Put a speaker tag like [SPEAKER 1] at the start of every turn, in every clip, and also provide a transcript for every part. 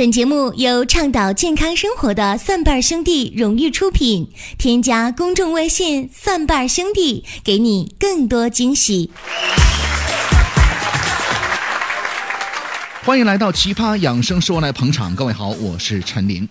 [SPEAKER 1] 本节目由倡导健康生活的蒜瓣兄弟荣誉出品。添加公众微信“蒜瓣兄弟”，给你更多惊喜。
[SPEAKER 2] 欢迎来到奇葩养生说来捧场，各位好，我是陈琳。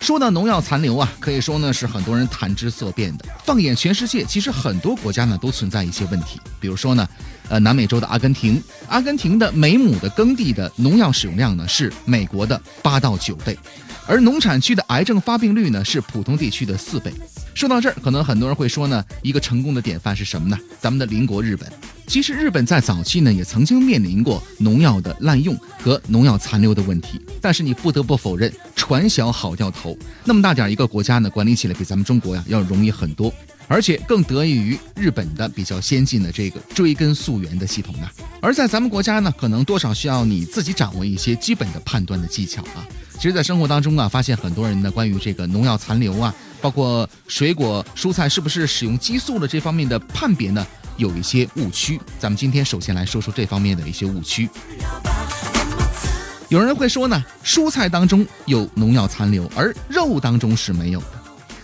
[SPEAKER 2] 说到农药残留啊，可以说呢是很多人谈之色变的。放眼全世界，其实很多国家呢都存在一些问题，比如说呢，呃，南美洲的阿根廷，阿根廷的每亩的耕地的农药使用量呢是美国的八到九倍，而农产区的癌症发病率呢是普通地区的四倍。说到这儿，可能很多人会说呢，一个成功的典范是什么呢？咱们的邻国日本。其实日本在早期呢，也曾经面临过农药的滥用和农药残留的问题。但是你不得不否认，船小好掉头。那么大点一个国家呢，管理起来比咱们中国呀要容易很多，而且更得益于日本的比较先进的这个追根溯源的系统呢。而在咱们国家呢，可能多少需要你自己掌握一些基本的判断的技巧啊。其实，在生活当中啊，发现很多人呢，关于这个农药残留啊，包括水果蔬菜是不是使用激素的这方面的判别呢？有一些误区，咱们今天首先来说说这方面的一些误区。有人会说呢，蔬菜当中有农药残留，而肉当中是没有的。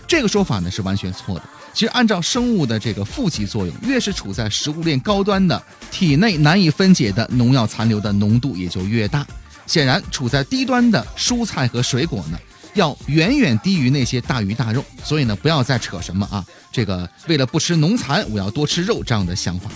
[SPEAKER 2] 这个说法呢是完全错的。其实按照生物的这个负极作用，越是处在食物链高端的，体内难以分解的农药残留的浓度也就越大。显然，处在低端的蔬菜和水果呢。要远远低于那些大鱼大肉，所以呢，不要再扯什么啊，这个为了不吃农残，我要多吃肉这样的想法。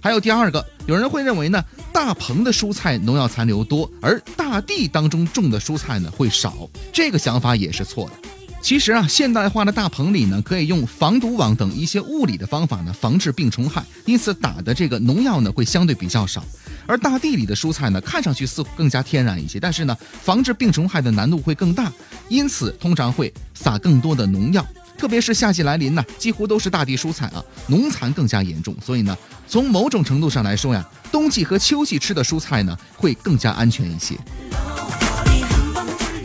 [SPEAKER 2] 还有第二个，有人会认为呢，大棚的蔬菜农药残留多，而大地当中种的蔬菜呢会少，这个想法也是错的。其实啊，现代化的大棚里呢，可以用防毒网等一些物理的方法呢，防治病虫害，因此打的这个农药呢会相对比较少。而大地里的蔬菜呢，看上去似乎更加天然一些，但是呢，防治病虫害的难度会更大，因此通常会撒更多的农药。特别是夏季来临呢，几乎都是大地蔬菜啊，农残更加严重。所以呢，从某种程度上来说呀，冬季和秋季吃的蔬菜呢，会更加安全一些。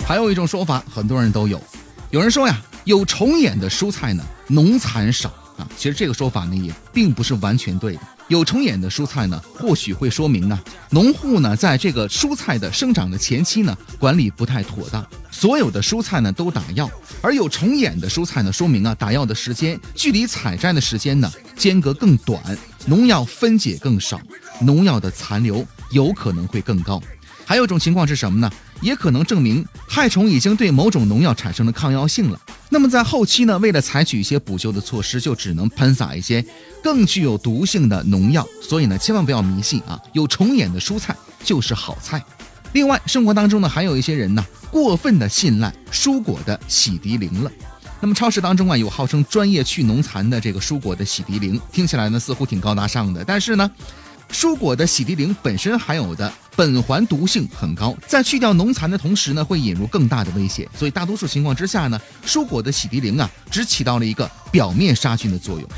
[SPEAKER 2] 还有一种说法，很多人都有，有人说呀，有虫眼的蔬菜呢，农残少啊。其实这个说法呢，也并不是完全对的。有虫眼的蔬菜呢，或许会说明啊，农户呢在这个蔬菜的生长的前期呢，管理不太妥当，所有的蔬菜呢都打药，而有虫眼的蔬菜呢，说明啊，打药的时间距离采摘的时间呢间隔更短，农药分解更少，农药的残留有可能会更高。还有一种情况是什么呢？也可能证明害虫已经对某种农药产生了抗药性了。那么在后期呢，为了采取一些补救的措施，就只能喷洒一些更具有毒性的农药。所以呢，千万不要迷信啊，有虫眼的蔬菜就是好菜。另外，生活当中呢，还有一些人呢，过分的信赖蔬果的洗涤灵了。那么超市当中啊，有号称专业去农残的这个蔬果的洗涤灵，听起来呢似乎挺高大上的，但是呢。蔬果的洗涤灵本身含有的苯环毒性很高，在去掉农残的同时呢，会引入更大的危险。所以大多数情况之下呢，蔬果的洗涤灵啊，只起到了一个表面杀菌的作用。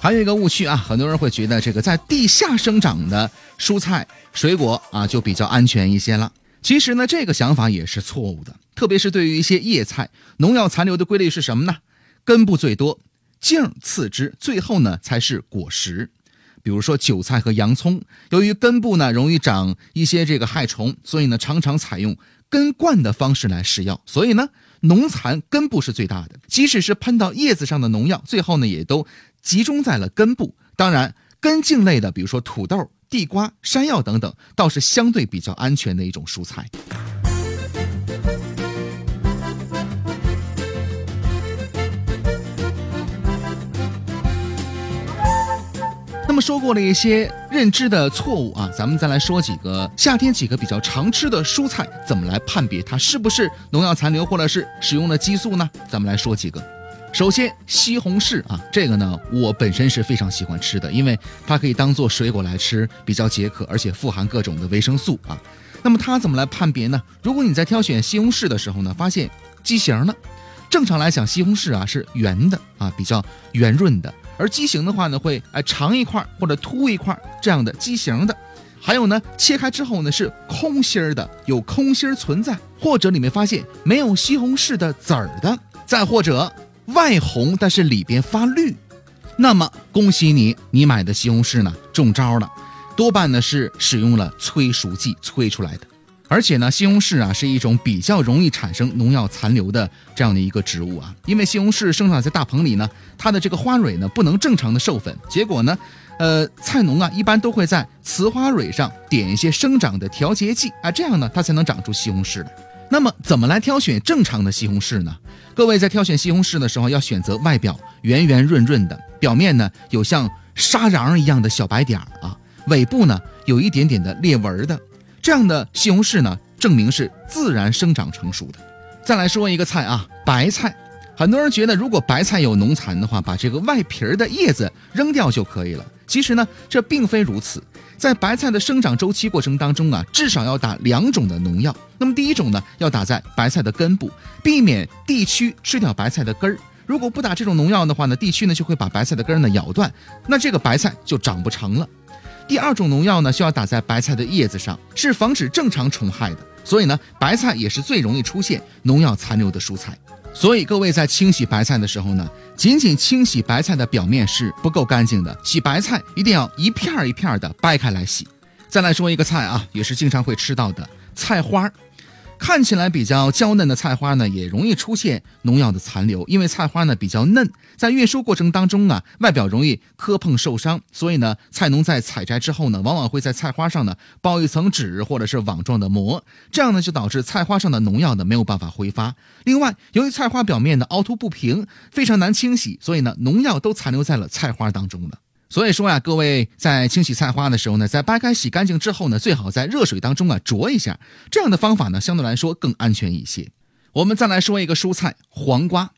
[SPEAKER 2] 还有一个误区啊，很多人会觉得这个在地下生长的蔬菜水果啊，就比较安全一些了。其实呢，这个想法也是错误的。特别是对于一些叶菜，农药残留的规律是什么呢？根部最多，茎次之，最后呢才是果实。比如说韭菜和洋葱，由于根部呢容易长一些这个害虫，所以呢常常采用根灌的方式来施药，所以呢农残根部是最大的。即使是喷到叶子上的农药，最后呢也都集中在了根部。当然，根茎类的，比如说土豆、地瓜、山药等等，倒是相对比较安全的一种蔬菜。那么说过了一些认知的错误啊，咱们再来说几个夏天几个比较常吃的蔬菜，怎么来判别它是不是农药残留或者是使用了激素呢？咱们来说几个。首先，西红柿啊，这个呢我本身是非常喜欢吃的，因为它可以当做水果来吃，比较解渴，而且富含各种的维生素啊。那么它怎么来判别呢？如果你在挑选西红柿的时候呢，发现畸形了，正常来讲西红柿啊是圆的啊，比较圆润的。而畸形的话呢，会哎长一块或者凸一块这样的畸形的，还有呢，切开之后呢是空心儿的，有空心儿存在，或者里面发现没有西红柿的籽儿的，再或者外红但是里边发绿，那么恭喜你，你买的西红柿呢中招了，多半呢是使用了催熟剂催出来的。而且呢，西红柿啊是一种比较容易产生农药残留的这样的一个植物啊，因为西红柿生长在大棚里呢，它的这个花蕊呢不能正常的授粉，结果呢，呃，菜农啊一般都会在雌花蕊上点一些生长的调节剂啊，这样呢它才能长出西红柿来。那么怎么来挑选正常的西红柿呢？各位在挑选西红柿的时候，要选择外表圆圆润润的，表面呢有像沙瓤一样的小白点儿啊，尾部呢有一点点的裂纹的。这样的西红柿呢，证明是自然生长成熟的。再来说一个菜啊，白菜。很多人觉得，如果白菜有农残的话，把这个外皮儿的叶子扔掉就可以了。其实呢，这并非如此。在白菜的生长周期过程当中啊，至少要打两种的农药。那么第一种呢，要打在白菜的根部，避免地区吃掉白菜的根儿。如果不打这种农药的话呢，地区呢就会把白菜的根儿呢咬断，那这个白菜就长不成了。第二种农药呢，需要打在白菜的叶子上，是防止正常虫害的。所以呢，白菜也是最容易出现农药残留的蔬菜。所以各位在清洗白菜的时候呢，仅仅清洗白菜的表面是不够干净的，洗白菜一定要一片儿一片儿的掰开来洗。再来说一个菜啊，也是经常会吃到的菜花儿。看起来比较娇嫩的菜花呢，也容易出现农药的残留，因为菜花呢比较嫩，在运输过程当中啊，外表容易磕碰受伤，所以呢，菜农在采摘之后呢，往往会在菜花上呢包一层纸或者是网状的膜，这样呢就导致菜花上的农药呢没有办法挥发。另外，由于菜花表面的凹凸不平，非常难清洗，所以呢，农药都残留在了菜花当中了。所以说呀，各位在清洗菜花的时候呢，在掰开洗干净之后呢，最好在热水当中啊焯一下，这样的方法呢相对来说更安全一些。我们再来说一个蔬菜黄瓜，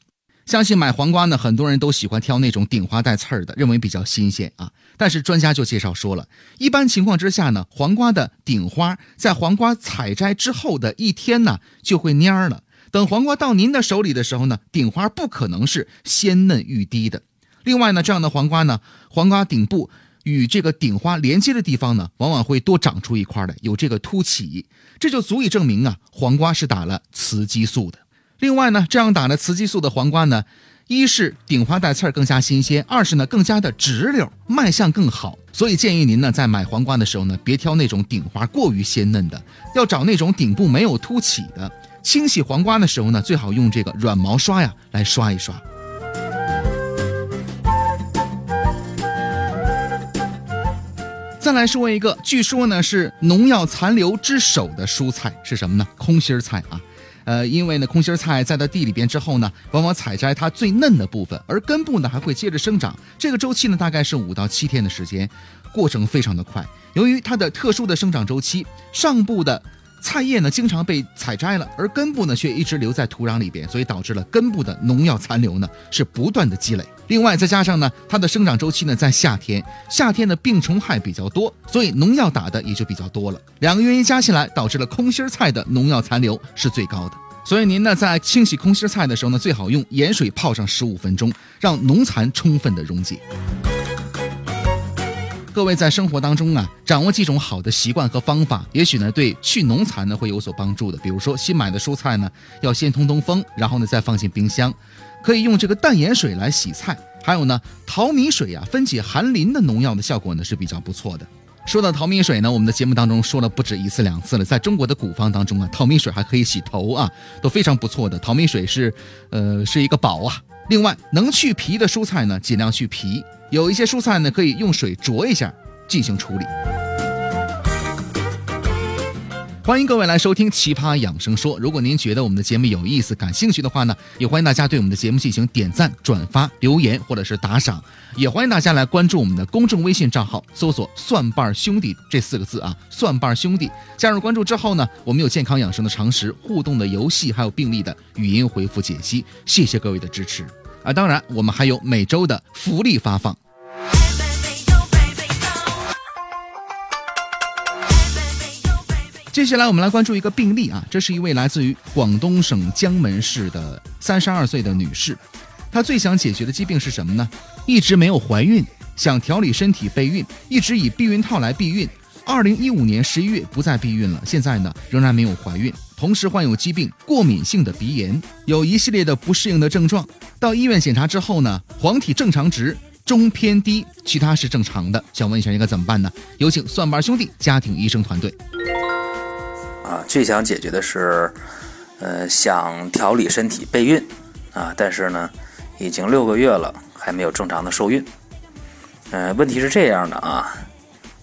[SPEAKER 2] 相信买黄瓜呢，很多人都喜欢挑那种顶花带刺儿的，认为比较新鲜啊。但是专家就介绍说了，一般情况之下呢，黄瓜的顶花在黄瓜采摘之后的一天呢就会蔫了。等黄瓜到您的手里的时候呢，顶花不可能是鲜嫩欲滴的。另外呢，这样的黄瓜呢，黄瓜顶部与这个顶花连接的地方呢，往往会多长出一块来，有这个凸起，这就足以证明啊，黄瓜是打了雌激素的。另外呢，这样打了雌激素的黄瓜呢，一是顶花带刺儿更加新鲜，二是呢更加的直溜，卖相更好。所以建议您呢，在买黄瓜的时候呢，别挑那种顶花过于鲜嫩的，要找那种顶部没有凸起的。清洗黄瓜的时候呢，最好用这个软毛刷呀来刷一刷。再来说一个，据说呢是农药残留之首的蔬菜是什么呢？空心菜啊，呃，因为呢空心菜栽到地里边之后呢，往往采摘它最嫩的部分，而根部呢还会接着生长，这个周期呢大概是五到七天的时间，过程非常的快。由于它的特殊的生长周期，上部的。菜叶呢，经常被采摘了，而根部呢却一直留在土壤里边，所以导致了根部的农药残留呢是不断的积累。另外再加上呢，它的生长周期呢在夏天，夏天的病虫害比较多，所以农药打的也就比较多了。两个原因加起来，导致了空心菜的农药残留是最高的。所以您呢在清洗空心菜的时候呢，最好用盐水泡上十五分钟，让农残充分的溶解。各位在生活当中啊，掌握几种好的习惯和方法，也许呢对去农残呢会有所帮助的。比如说新买的蔬菜呢，要先通通风，然后呢再放进冰箱，可以用这个淡盐水来洗菜。还有呢，淘米水啊，分解含磷的农药的效果呢是比较不错的。说到淘米水呢，我们的节目当中说了不止一次两次了。在中国的古方当中啊，淘米水还可以洗头啊，都非常不错的。淘米水是，呃，是一个宝啊。另外，能去皮的蔬菜呢，尽量去皮。有一些蔬菜呢，可以用水焯一下进行处理。欢迎各位来收听《奇葩养生说》。如果您觉得我们的节目有意思、感兴趣的话呢，也欢迎大家对我们的节目进行点赞、转发、留言或者是打赏。也欢迎大家来关注我们的公众微信账号，搜索“蒜瓣兄弟”这四个字啊，“蒜瓣兄弟”。加入关注之后呢，我们有健康养生的常识、互动的游戏，还有病例的语音回复解析。谢谢各位的支持。啊，当然，我们还有每周的福利发放。接下来，我们来关注一个病例啊，这是一位来自于广东省江门市的三十二岁的女士，她最想解决的疾病是什么呢？一直没有怀孕，想调理身体备孕，一直以避孕套来避孕。二零一五年十一月不再避孕了，现在呢仍然没有怀孕，同时患有疾病过敏性的鼻炎，有一系列的不适应的症状。到医院检查之后呢，黄体正常值中偏低，其他是正常的。想问一下应该怎么办呢？有请蒜瓣兄弟家庭医生团队。
[SPEAKER 3] 啊，最想解决的是，呃，想调理身体备孕啊，但是呢，已经六个月了，还没有正常的受孕。呃，问题是这样的啊，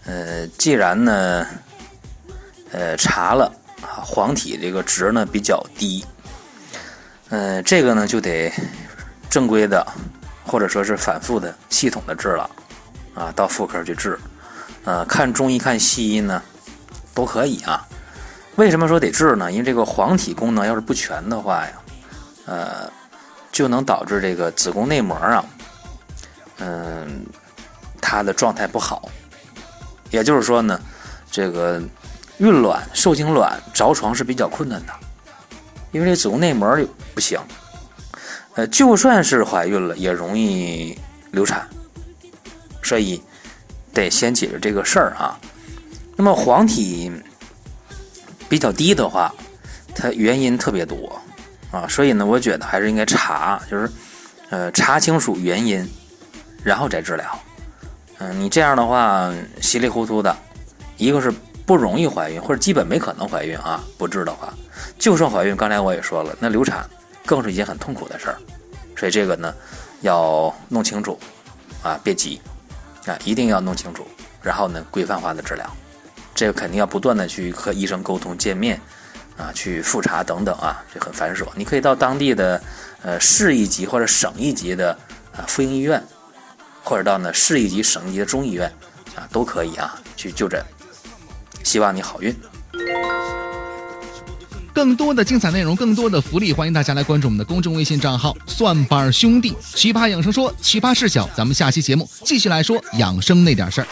[SPEAKER 3] 呃，既然呢，呃，查了黄体这个值呢比较低，呃，这个呢就得正规的，或者说是反复的、系统的治了啊，到妇科去治，呃，看中医、看西医呢都可以啊。为什么说得治呢？因为这个黄体功能要是不全的话呀，呃，就能导致这个子宫内膜啊，嗯。它的状态不好，也就是说呢，这个孕卵、受精卵着床是比较困难的，因为这子宫内膜不行。呃，就算是怀孕了，也容易流产，所以得先解决这个事儿啊。那么黄体比较低的话，它原因特别多啊，所以呢，我觉得还是应该查，就是呃查清楚原因，然后再治疗。嗯，你这样的话稀里糊涂的，一个是不容易怀孕，或者基本没可能怀孕啊。不治的话，就算怀孕，刚才我也说了，那流产更是一件很痛苦的事儿。所以这个呢，要弄清楚啊，别急啊，一定要弄清楚，然后呢，规范化的治疗。这个肯定要不断的去和医生沟通、见面啊，去复查等等啊，这很繁琐。你可以到当地的呃市一级或者省一级的啊妇婴医院。或者到呢市一级、省一级的中医院啊，都可以啊去就诊。希望你好运。
[SPEAKER 2] 更多的精彩内容，更多的福利，欢迎大家来关注我们的公众微信账号“蒜瓣兄弟”。奇葩养生说，奇葩事小，咱们下期节目继续来说养生那点事儿。